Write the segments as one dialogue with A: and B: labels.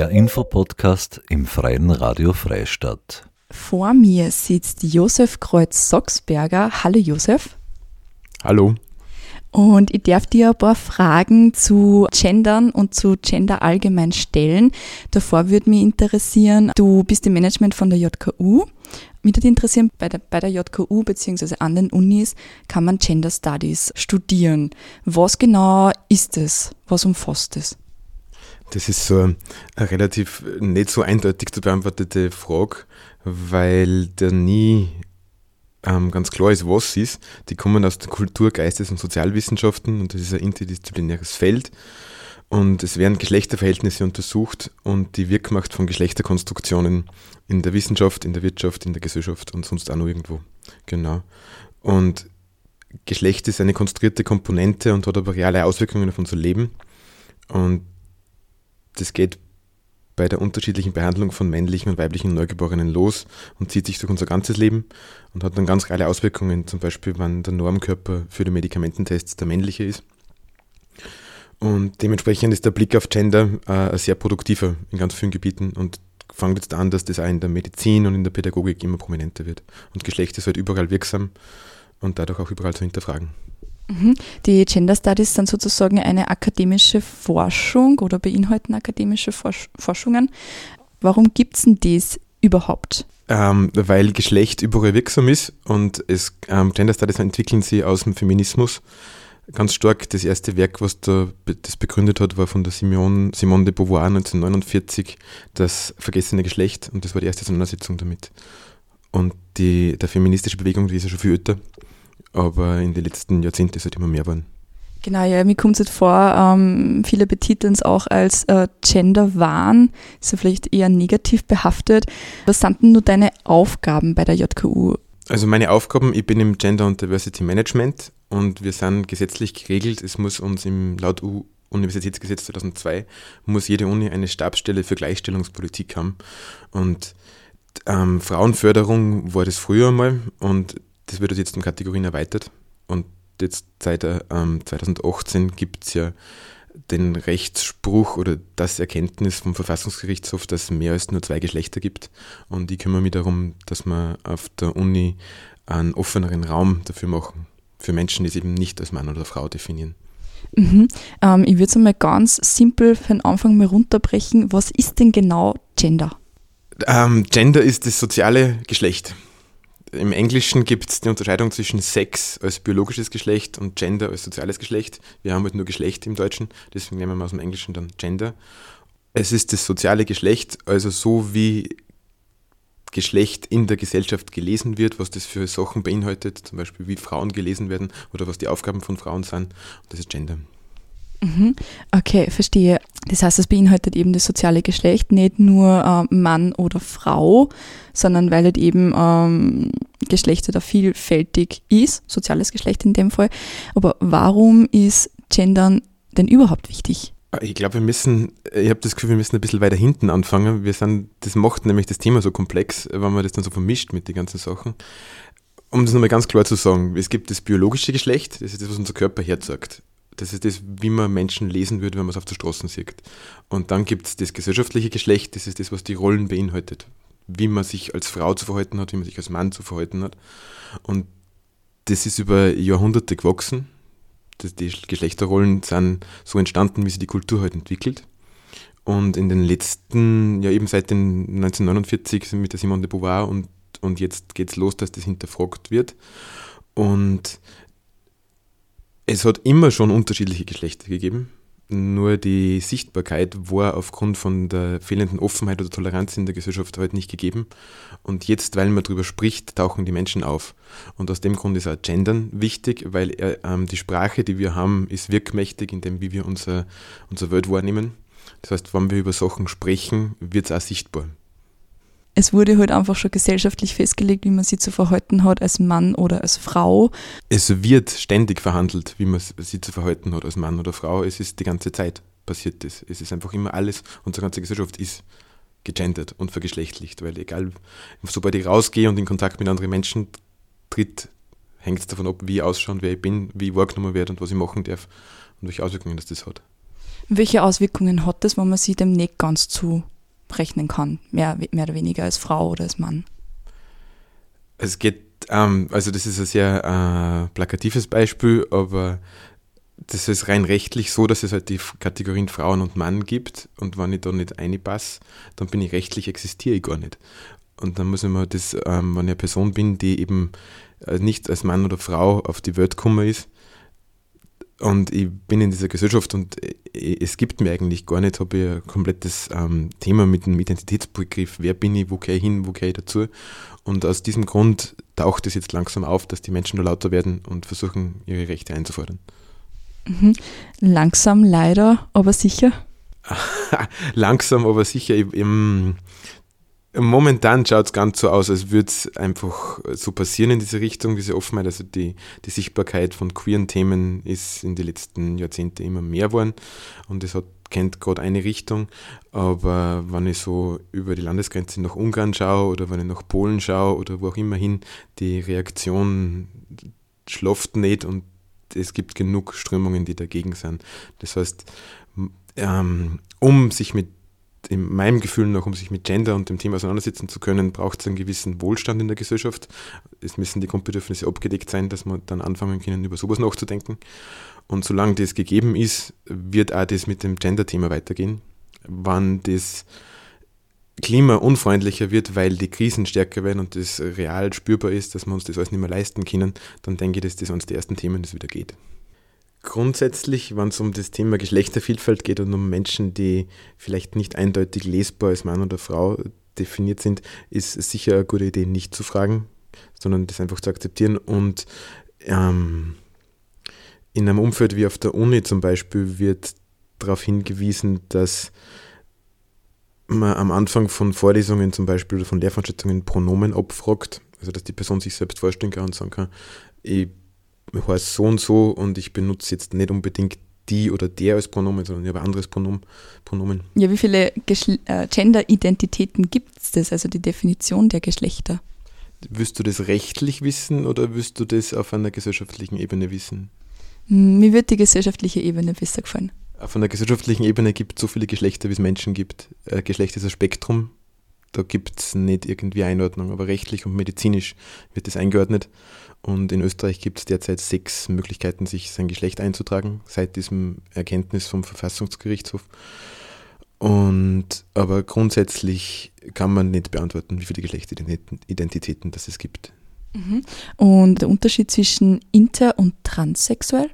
A: Der Infopodcast im Freien Radio Freistadt.
B: Vor mir sitzt Josef Kreuz-Socksberger. Hallo Josef.
C: Hallo.
B: Und ich darf dir ein paar Fragen zu Gendern und zu Gender allgemein stellen. Davor würde mich interessieren, du bist im Management von der JKU. Mich würde interessieren, bei der, bei der JKU bzw. an den Unis kann man Gender Studies studieren. Was genau ist es? Was umfasst es?
C: Das ist so eine relativ nicht so eindeutig zu beantwortete Frage, weil da nie ähm, ganz klar ist, was es ist. Die kommen aus den Kultur-, Geistes- und Sozialwissenschaften und das ist ein interdisziplinäres Feld. Und es werden Geschlechterverhältnisse untersucht und die Wirkmacht von Geschlechterkonstruktionen in der Wissenschaft, in der Wirtschaft, in der Gesellschaft und sonst auch noch irgendwo. Genau. Und Geschlecht ist eine konstruierte Komponente und hat aber reale Auswirkungen auf unser Leben. Und das geht bei der unterschiedlichen Behandlung von männlichen und weiblichen Neugeborenen los und zieht sich durch unser ganzes Leben und hat dann ganz reale Auswirkungen, zum Beispiel, wenn der Normkörper für die Medikamententests der männliche ist. Und dementsprechend ist der Blick auf Gender äh, sehr produktiver in ganz vielen Gebieten und fängt jetzt an, dass das auch in der Medizin und in der Pädagogik immer prominenter wird. Und Geschlecht ist halt überall wirksam und dadurch auch überall zu hinterfragen.
B: Mhm. Die Gender Studies sind sozusagen eine akademische Forschung oder beinhalten akademische Forschungen. Warum gibt es denn das überhaupt?
C: Ähm, weil Geschlecht überall wirksam ist und es, ähm, Gender Studies entwickeln sich aus dem Feminismus ganz stark. Das erste Werk, was da das begründet hat, war von der Simone, Simone de Beauvoir 1949, das vergessene Geschlecht und das war die erste Auseinandersetzung damit. Und die, der feministische Bewegung, die ist ja schon viel älter aber in den letzten Jahrzehnten ist es halt immer mehr geworden.
B: Genau, ja, mir kommt es jetzt vor, ähm, viele betiteln es auch als äh, Gender-Wahn, ist ja vielleicht eher negativ behaftet. Was sind denn nur deine Aufgaben bei der JKU?
C: Also meine Aufgaben, ich bin im Gender und Diversity Management und wir sind gesetzlich geregelt, es muss uns im laut U Universitätsgesetz 2002 muss jede Uni eine Stabsstelle für Gleichstellungspolitik haben und ähm, Frauenförderung war das früher mal und das wird jetzt in Kategorien erweitert und jetzt seit ähm, 2018 gibt es ja den Rechtsspruch oder das Erkenntnis vom Verfassungsgerichtshof, dass es mehr als nur zwei Geschlechter gibt. Und ich kümmere mich darum, dass wir auf der Uni einen offeneren Raum dafür machen, für Menschen, die sich eben nicht als Mann oder Frau definieren.
B: Mhm. Ähm, ich würde es einmal ganz simpel für den Anfang mal runterbrechen. Was ist denn genau Gender?
C: Ähm, Gender ist das soziale Geschlecht. Im Englischen gibt es die Unterscheidung zwischen Sex als biologisches Geschlecht und Gender als soziales Geschlecht. Wir haben halt nur Geschlecht im Deutschen, deswegen nehmen wir aus dem Englischen dann Gender. Es ist das soziale Geschlecht, also so wie Geschlecht in der Gesellschaft gelesen wird, was das für Sachen beinhaltet, zum Beispiel wie Frauen gelesen werden oder was die Aufgaben von Frauen sind. Das ist Gender.
B: Mhm. Okay, verstehe. Das heißt, es beinhaltet eben das soziale Geschlecht, nicht nur äh, Mann oder Frau, sondern weil halt eben ähm, Geschlechter da vielfältig ist, soziales Geschlecht in dem Fall. Aber warum ist Gendern denn überhaupt wichtig?
C: Ich glaube, wir müssen, ich habe das Gefühl, wir müssen ein bisschen weiter hinten anfangen. Wir sind, das macht nämlich das Thema so komplex, wenn man das dann so vermischt mit den ganzen Sachen. Um das nochmal ganz klar zu sagen, es gibt das biologische Geschlecht, das ist das, was unser Körper herzagt. Das ist das, wie man Menschen lesen würde, wenn man es auf der Straße sieht. Und dann gibt es das gesellschaftliche Geschlecht, das ist das, was die Rollen beinhaltet. Wie man sich als Frau zu verhalten hat, wie man sich als Mann zu verhalten hat. Und das ist über Jahrhunderte gewachsen. Die Geschlechterrollen sind so entstanden, wie sich die Kultur halt entwickelt. Und in den letzten, ja eben seit den 1949 mit der Simone de Beauvoir und, und jetzt geht es los, dass das hinterfragt wird. Und es hat immer schon unterschiedliche Geschlechter gegeben, nur die Sichtbarkeit war aufgrund von der fehlenden Offenheit oder Toleranz in der Gesellschaft halt nicht gegeben. Und jetzt, weil man darüber spricht, tauchen die Menschen auf. Und aus dem Grund ist auch Gendern wichtig, weil äh, ähm, die Sprache, die wir haben, ist wirkmächtig in dem, wie wir unser, unsere Welt wahrnehmen. Das heißt, wenn wir über Sachen sprechen, wird es auch sichtbar
B: es wurde halt einfach schon gesellschaftlich festgelegt, wie man sich zu verhalten hat als Mann oder als Frau.
C: Es wird ständig verhandelt, wie man sich zu verhalten hat als Mann oder Frau. Es ist die ganze Zeit passiert das. Es ist einfach immer alles, unsere ganze Gesellschaft ist gegendert und vergeschlechtlicht, weil egal, sobald ich rausgehe und in Kontakt mit anderen Menschen tritt, hängt es davon ab, wie ich ausschaue, wer ich bin, wie ich wahrgenommen werde und was ich machen darf und welche Auswirkungen das, das hat.
B: Welche Auswirkungen hat das, wenn man sich dem nicht ganz zurechnen kann, mehr, mehr oder weniger als Frau oder als Mann?
C: Es geht, ähm, also das ist ein sehr äh, plakatives Beispiel, aber das ist rein rechtlich so, dass es halt die Kategorien Frauen und Mann gibt und wenn ich da nicht reinpasse, dann bin ich rechtlich existiere ich gar nicht. Und dann muss ich mir das, ähm, wenn ich eine Person bin, die eben äh, nicht als Mann oder Frau auf die Welt gekommen ist, und ich bin in dieser Gesellschaft und äh, es gibt mir eigentlich gar nicht, habe ich ein komplettes ähm, Thema mit dem Identitätsbegriff. Wer bin ich, wo gehe ich hin, wo gehe ich dazu? Und aus diesem Grund taucht es jetzt langsam auf, dass die Menschen da lauter werden und versuchen, ihre Rechte einzufordern.
B: Mhm. Langsam leider, aber sicher.
C: langsam, aber sicher. Ich, ich, Momentan schaut es ganz so aus, als würde es einfach so passieren in diese Richtung, diese Offenheit. Also die, die Sichtbarkeit von queeren Themen ist in den letzten Jahrzehnten immer mehr geworden und es hat kennt gerade eine Richtung, aber wenn ich so über die Landesgrenze nach Ungarn schaue oder wenn ich nach Polen schaue oder wo auch immer hin, die Reaktion schlaft nicht und es gibt genug Strömungen, die dagegen sind. Das heißt, ähm, um sich mit in meinem Gefühl noch, um sich mit Gender und dem Thema auseinandersetzen zu können, braucht es einen gewissen Wohlstand in der Gesellschaft. Es müssen die Grundbedürfnisse abgedeckt sein, dass man dann anfangen können, über sowas nachzudenken. Und solange das gegeben ist, wird auch das mit dem Gender-Thema weitergehen. Wann das Klima unfreundlicher wird, weil die Krisen stärker werden und das real spürbar ist, dass wir uns das alles nicht mehr leisten können, dann denke ich, dass das eines der ersten Themen, das wieder geht. Grundsätzlich, wenn es um das Thema Geschlechtervielfalt geht und um Menschen, die vielleicht nicht eindeutig lesbar als Mann oder Frau definiert sind, ist es sicher eine gute Idee, nicht zu fragen, sondern das einfach zu akzeptieren. Und ähm, in einem Umfeld wie auf der Uni zum Beispiel wird darauf hingewiesen, dass man am Anfang von Vorlesungen zum Beispiel oder von Lehrveranstaltungen Pronomen abfragt, also dass die Person sich selbst vorstellen kann und sagen kann, ich heißt so und so und ich benutze jetzt nicht unbedingt die oder der als Pronomen, sondern ich habe ein anderes Pronomen. Pronomen.
B: Ja, wie viele äh, Gender-Identitäten gibt es das, also die Definition der Geschlechter?
C: Wirst du das rechtlich wissen oder wirst du das auf einer gesellschaftlichen Ebene wissen?
B: Hm, mir wird die gesellschaftliche Ebene besser gefallen.
C: Auf einer gesellschaftlichen Ebene gibt es so viele Geschlechter, wie es Menschen gibt. Äh, Geschlecht ist ein Spektrum. Da gibt es nicht irgendwie Einordnung, aber rechtlich und medizinisch wird das eingeordnet. Und in Österreich gibt es derzeit sechs Möglichkeiten, sich sein Geschlecht einzutragen, seit diesem Erkenntnis vom Verfassungsgerichtshof. Und aber grundsätzlich kann man nicht beantworten, wie viele Geschlechtsidentitäten das es gibt.
B: Mhm. Und der Unterschied zwischen inter- und transsexuell?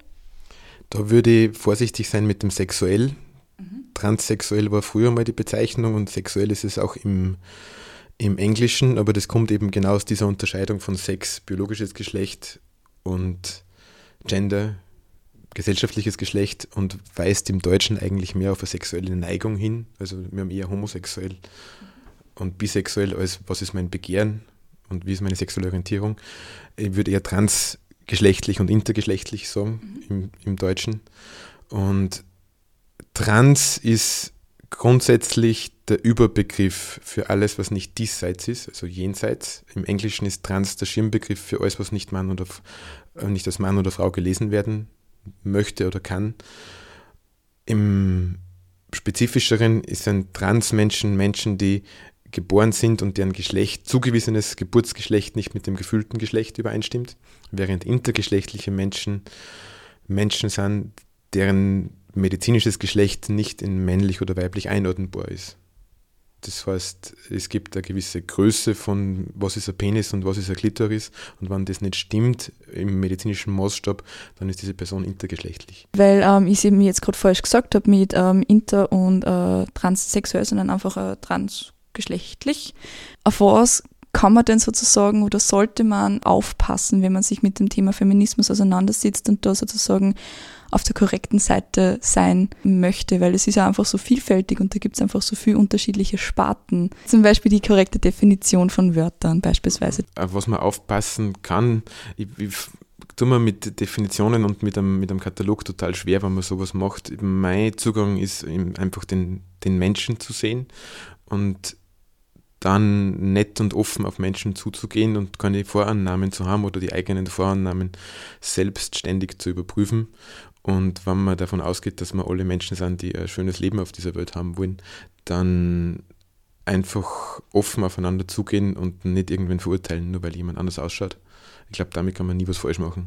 C: Da würde ich vorsichtig sein mit dem sexuell. Mhm. Transsexuell war früher mal die Bezeichnung und sexuell ist es auch im im Englischen, aber das kommt eben genau aus dieser Unterscheidung von Sex, biologisches Geschlecht und Gender, gesellschaftliches Geschlecht und weist im Deutschen eigentlich mehr auf eine sexuelle Neigung hin. Also wir haben eher homosexuell und bisexuell als was ist mein Begehren und wie ist meine sexuelle Orientierung. Ich würde eher transgeschlechtlich und intergeschlechtlich sagen mhm. im, im Deutschen. Und trans ist grundsätzlich der Überbegriff für alles, was nicht diesseits ist, also jenseits. Im Englischen ist trans der Schirmbegriff für alles, was nicht Mann oder äh, nicht als Mann oder Frau gelesen werden möchte oder kann. Im spezifischeren ist ein Transmenschen Menschen, die geboren sind und deren Geschlecht, zugewiesenes Geburtsgeschlecht nicht mit dem gefühlten Geschlecht übereinstimmt, während intergeschlechtliche Menschen Menschen sind, deren medizinisches Geschlecht nicht in männlich oder weiblich einordnbar ist. Das heißt, es gibt eine gewisse Größe von, was ist ein Penis und was ist ein Klitoris. Und wenn das nicht stimmt im medizinischen Maßstab, dann ist diese Person intergeschlechtlich.
B: Weil ähm, ich es eben jetzt gerade falsch gesagt habe mit ähm, inter- und äh, transsexuell, sondern einfach äh, transgeschlechtlich. Auf was kann man denn sozusagen oder sollte man aufpassen, wenn man sich mit dem Thema Feminismus auseinandersetzt und da sozusagen auf der korrekten Seite sein möchte, weil es ist ja einfach so vielfältig und da gibt es einfach so viele unterschiedliche Sparten. Zum Beispiel die korrekte Definition von Wörtern beispielsweise.
C: Was man aufpassen kann, ich, ich tue mir mit Definitionen und mit einem, mit einem Katalog total schwer, wenn man sowas macht. Mein Zugang ist einfach den, den Menschen zu sehen und dann nett und offen auf Menschen zuzugehen und keine Vorannahmen zu haben oder die eigenen Vorannahmen selbstständig zu überprüfen Und wenn man davon ausgeht, dass wir alle Menschen sind, die ein schönes Leben auf dieser Welt haben wollen, dann einfach offen aufeinander zugehen und nicht irgendwen verurteilen, nur weil jemand anders ausschaut. Ich glaube, damit kann man nie was falsch machen.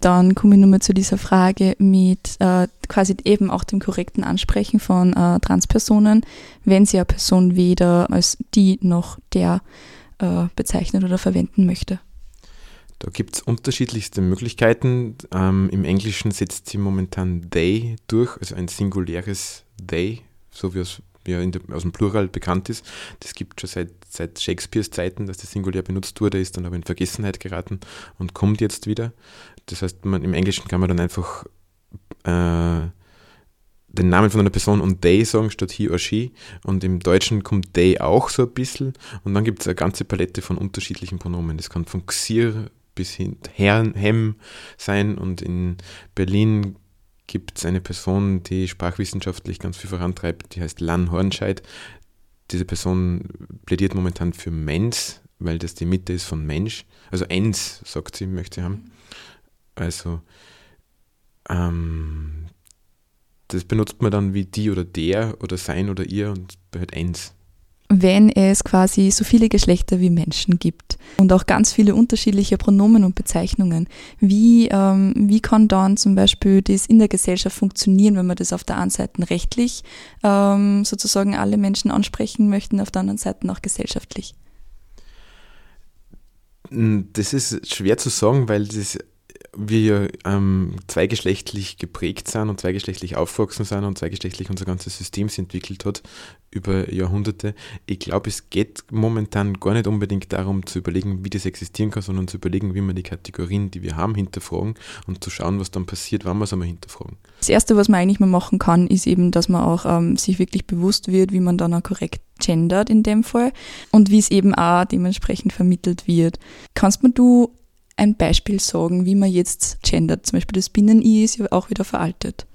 B: Dann komme ich nochmal zu dieser Frage mit äh, quasi eben auch dem korrekten Ansprechen von äh, Transpersonen, wenn sie eine Person weder als die noch der äh, bezeichnen oder verwenden möchte.
C: Da gibt es unterschiedlichste Möglichkeiten. Ähm, Im Englischen setzt sie momentan they durch, also ein singuläres they, so wie es ja der, aus dem Plural bekannt ist. Das gibt schon seit, seit Shakespeares Zeiten, dass das Singulär benutzt wurde, ist dann aber in Vergessenheit geraten und kommt jetzt wieder. Das heißt, man, im Englischen kann man dann einfach äh, den Namen von einer Person und they sagen statt he or she. Und im Deutschen kommt they auch so ein bisschen. Und dann gibt es eine ganze Palette von unterschiedlichen Pronomen. Das kann von Xir bis hin Herrn, Hem sein. Und in Berlin gibt es eine Person, die sprachwissenschaftlich ganz viel vorantreibt, die heißt Lan Hornscheid. Diese Person plädiert momentan für Mens, weil das die Mitte ist von Mensch. Also Ens, sagt sie, möchte sie haben. Also ähm, das benutzt man dann wie die oder der oder sein oder ihr und halt eins.
B: Wenn es quasi so viele Geschlechter wie Menschen gibt und auch ganz viele unterschiedliche Pronomen und Bezeichnungen, wie, ähm, wie kann dann zum Beispiel das in der Gesellschaft funktionieren, wenn man das auf der einen Seite rechtlich ähm, sozusagen alle Menschen ansprechen möchten, auf der anderen Seite auch gesellschaftlich?
C: Das ist schwer zu sagen, weil das wir ähm, zweigeschlechtlich geprägt sind und zweigeschlechtlich aufgewachsen sind und zweigeschlechtlich unser ganzes System entwickelt hat über Jahrhunderte. Ich glaube, es geht momentan gar nicht unbedingt darum zu überlegen, wie das existieren kann, sondern zu überlegen, wie man die Kategorien, die wir haben, hinterfragen und zu schauen, was dann passiert, wenn wir es einmal hinterfragen.
B: Das Erste, was man eigentlich mal machen kann, ist eben, dass man auch ähm, sich wirklich bewusst wird, wie man dann auch korrekt gendert in dem Fall und wie es eben auch dementsprechend vermittelt wird. Kannst mir du ein Beispiel sagen, wie man jetzt gendert. Zum Beispiel das Binnen-I ist ja auch wieder veraltet.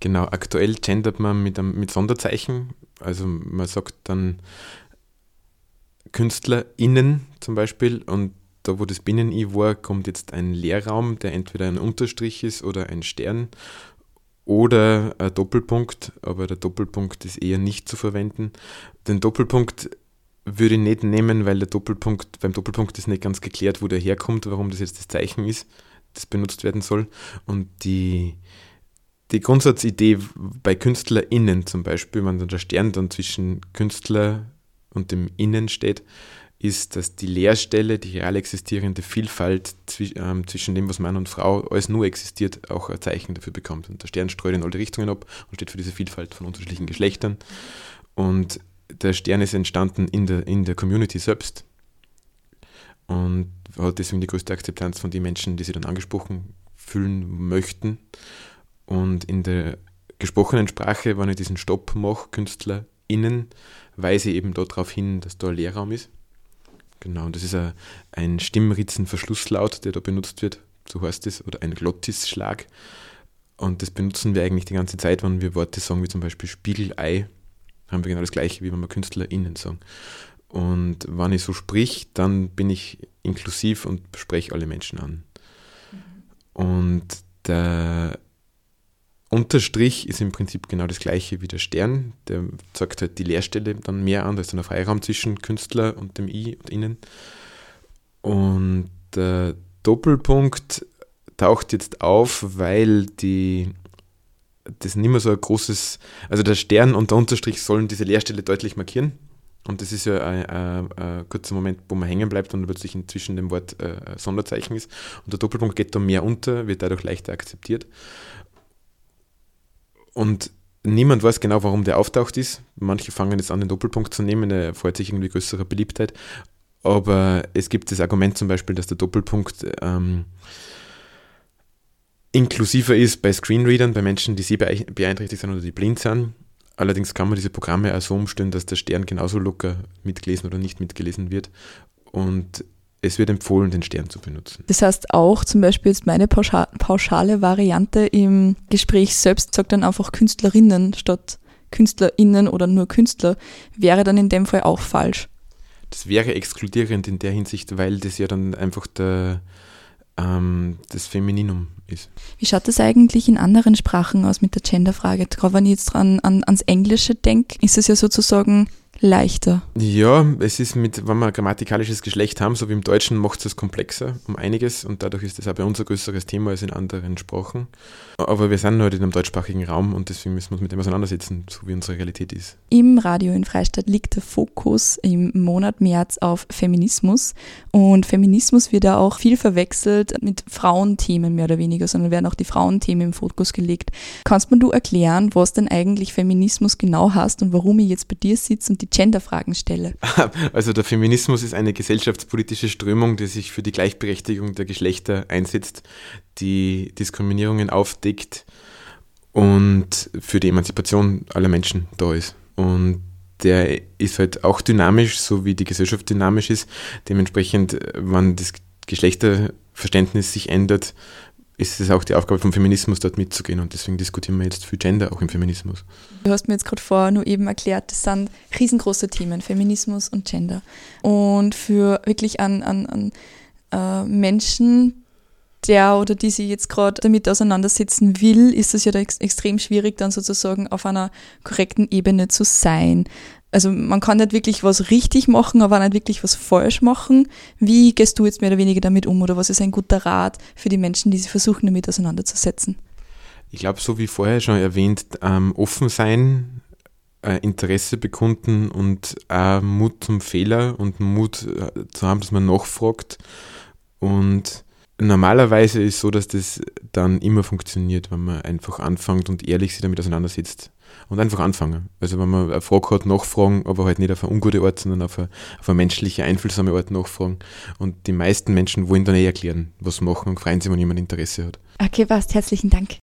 C: Genau, aktuell gendert man mit, einem, mit Sonderzeichen. Also man sagt dann KünstlerInnen zum Beispiel und da, wo das Binnen-I war, kommt jetzt ein Leerraum, der entweder ein Unterstrich ist oder ein Stern oder ein Doppelpunkt, aber der Doppelpunkt ist eher nicht zu verwenden. Den Doppelpunkt würde ich nicht nehmen, weil der Doppelpunkt, beim Doppelpunkt ist nicht ganz geklärt, wo der herkommt, warum das jetzt das Zeichen ist, das benutzt werden soll. Und die, die Grundsatzidee bei KünstlerInnen zum Beispiel, wenn der Stern dann zwischen Künstler und dem Innen steht, ist, dass die Leerstelle, die real existierende Vielfalt ähm, zwischen dem, was Mann und Frau alles nur existiert, auch ein Zeichen dafür bekommt. Und der Stern streut in alle Richtungen ab und steht für diese Vielfalt von unterschiedlichen Geschlechtern. Und der Stern ist entstanden in der, in der Community selbst und hat deswegen die größte Akzeptanz von den Menschen, die sich dann angesprochen fühlen möchten. Und in der gesprochenen Sprache, wenn ich diesen Stopp mache, KünstlerInnen, weise ich eben darauf hin, dass da Leerraum ist. Genau, und das ist ein, ein Stimmritzenverschlusslaut, der da benutzt wird, so heißt es, oder ein Glottisschlag. Und das benutzen wir eigentlich die ganze Zeit, wenn wir Worte sagen, wie zum Beispiel Spiegelei haben wir genau das gleiche, wie wenn wir KünstlerInnen sagen. Und wenn ich so sprich, dann bin ich inklusiv und spreche alle Menschen an. Mhm. Und der Unterstrich ist im Prinzip genau das gleiche wie der Stern. Der zeigt halt die Leerstelle dann mehr an. Da ist dann ein Freiraum zwischen Künstler und dem I und Innen. Und der Doppelpunkt taucht jetzt auf, weil die das nicht mehr so ein großes, also der Stern und der Unterstrich sollen diese Leerstelle deutlich markieren. Und das ist ja ein, ein, ein kurzer Moment, wo man hängen bleibt und plötzlich zwischen dem Wort äh, Sonderzeichen ist. Und der Doppelpunkt geht da mehr unter, wird dadurch leichter akzeptiert. Und niemand weiß genau, warum der auftaucht ist. Manche fangen jetzt an, den Doppelpunkt zu nehmen, er freut sich irgendwie größerer Beliebtheit. Aber es gibt das Argument zum Beispiel, dass der Doppelpunkt ähm, inklusiver ist bei Screenreadern, bei Menschen, die sehbeeinträchtigt sind oder die blind sind. Allerdings kann man diese Programme auch so umstellen, dass der Stern genauso locker mitgelesen oder nicht mitgelesen wird. Und es wird empfohlen, den Stern zu benutzen.
B: Das heißt auch zum Beispiel jetzt meine pauschale Variante im Gespräch selbst sagt dann einfach Künstlerinnen statt KünstlerInnen oder nur Künstler, wäre dann in dem Fall auch falsch.
C: Das wäre exkludierend in der Hinsicht, weil das ja dann einfach der, ähm, das Femininum ist.
B: Wie schaut das eigentlich in anderen Sprachen aus mit der Genderfrage? Gerade wenn ich jetzt dran an, ans Englische denke, ist es ja sozusagen leichter.
C: Ja, es ist mit, wenn wir grammatikalisches Geschlecht haben, so wie im Deutschen, macht es komplexer um einiges und dadurch ist das auch bei uns ein größeres Thema als in anderen Sprachen. Aber wir sind halt in einem deutschsprachigen Raum und deswegen müssen wir uns mit dem auseinandersetzen, so wie unsere Realität ist.
B: Im Radio in Freistadt liegt der Fokus im Monat März auf Feminismus und Feminismus wird ja auch viel verwechselt mit Frauenthemen mehr oder weniger, sondern werden auch die Frauenthemen im Fokus gelegt. Kannst mir du erklären, was denn eigentlich Feminismus genau hast und warum ich jetzt bei dir sitze und die die Genderfragen stelle.
C: Also der Feminismus ist eine gesellschaftspolitische Strömung, die sich für die Gleichberechtigung der Geschlechter einsetzt, die Diskriminierungen aufdeckt und für die Emanzipation aller Menschen da ist. Und der ist halt auch dynamisch, so wie die Gesellschaft dynamisch ist. Dementsprechend, wenn das Geschlechterverständnis sich ändert, ist es auch die Aufgabe vom Feminismus, dort mitzugehen. Und deswegen diskutieren wir jetzt für Gender auch im Feminismus.
B: Du hast mir jetzt gerade vorher nur eben erklärt, das sind riesengroße Themen, Feminismus und Gender. Und für wirklich an, an, an äh, Menschen, der oder die sich jetzt gerade damit auseinandersetzen will, ist es ja ex extrem schwierig, dann sozusagen auf einer korrekten Ebene zu sein also man kann nicht wirklich was richtig machen, aber nicht wirklich was falsch machen. Wie gehst du jetzt mehr oder weniger damit um oder was ist ein guter Rat für die Menschen, die sich versuchen, damit auseinanderzusetzen?
C: Ich glaube, so wie vorher schon erwähnt, ähm, offen sein, äh, Interesse bekunden und auch Mut zum Fehler und Mut äh, zu haben, dass man nachfragt. Und normalerweise ist so, dass das dann immer funktioniert, wenn man einfach anfängt und ehrlich sich damit auseinandersetzt und einfach anfangen. Also wenn man eine Frage hat, nachfragen, aber halt nicht auf eine ungute Art, sondern auf eine, auf eine menschliche, einfühlsame Art nachfragen. Und die meisten Menschen wollen dann eh erklären, was machen und freuen sich, wenn jemand Interesse hat.
B: Okay, passt. Herzlichen Dank.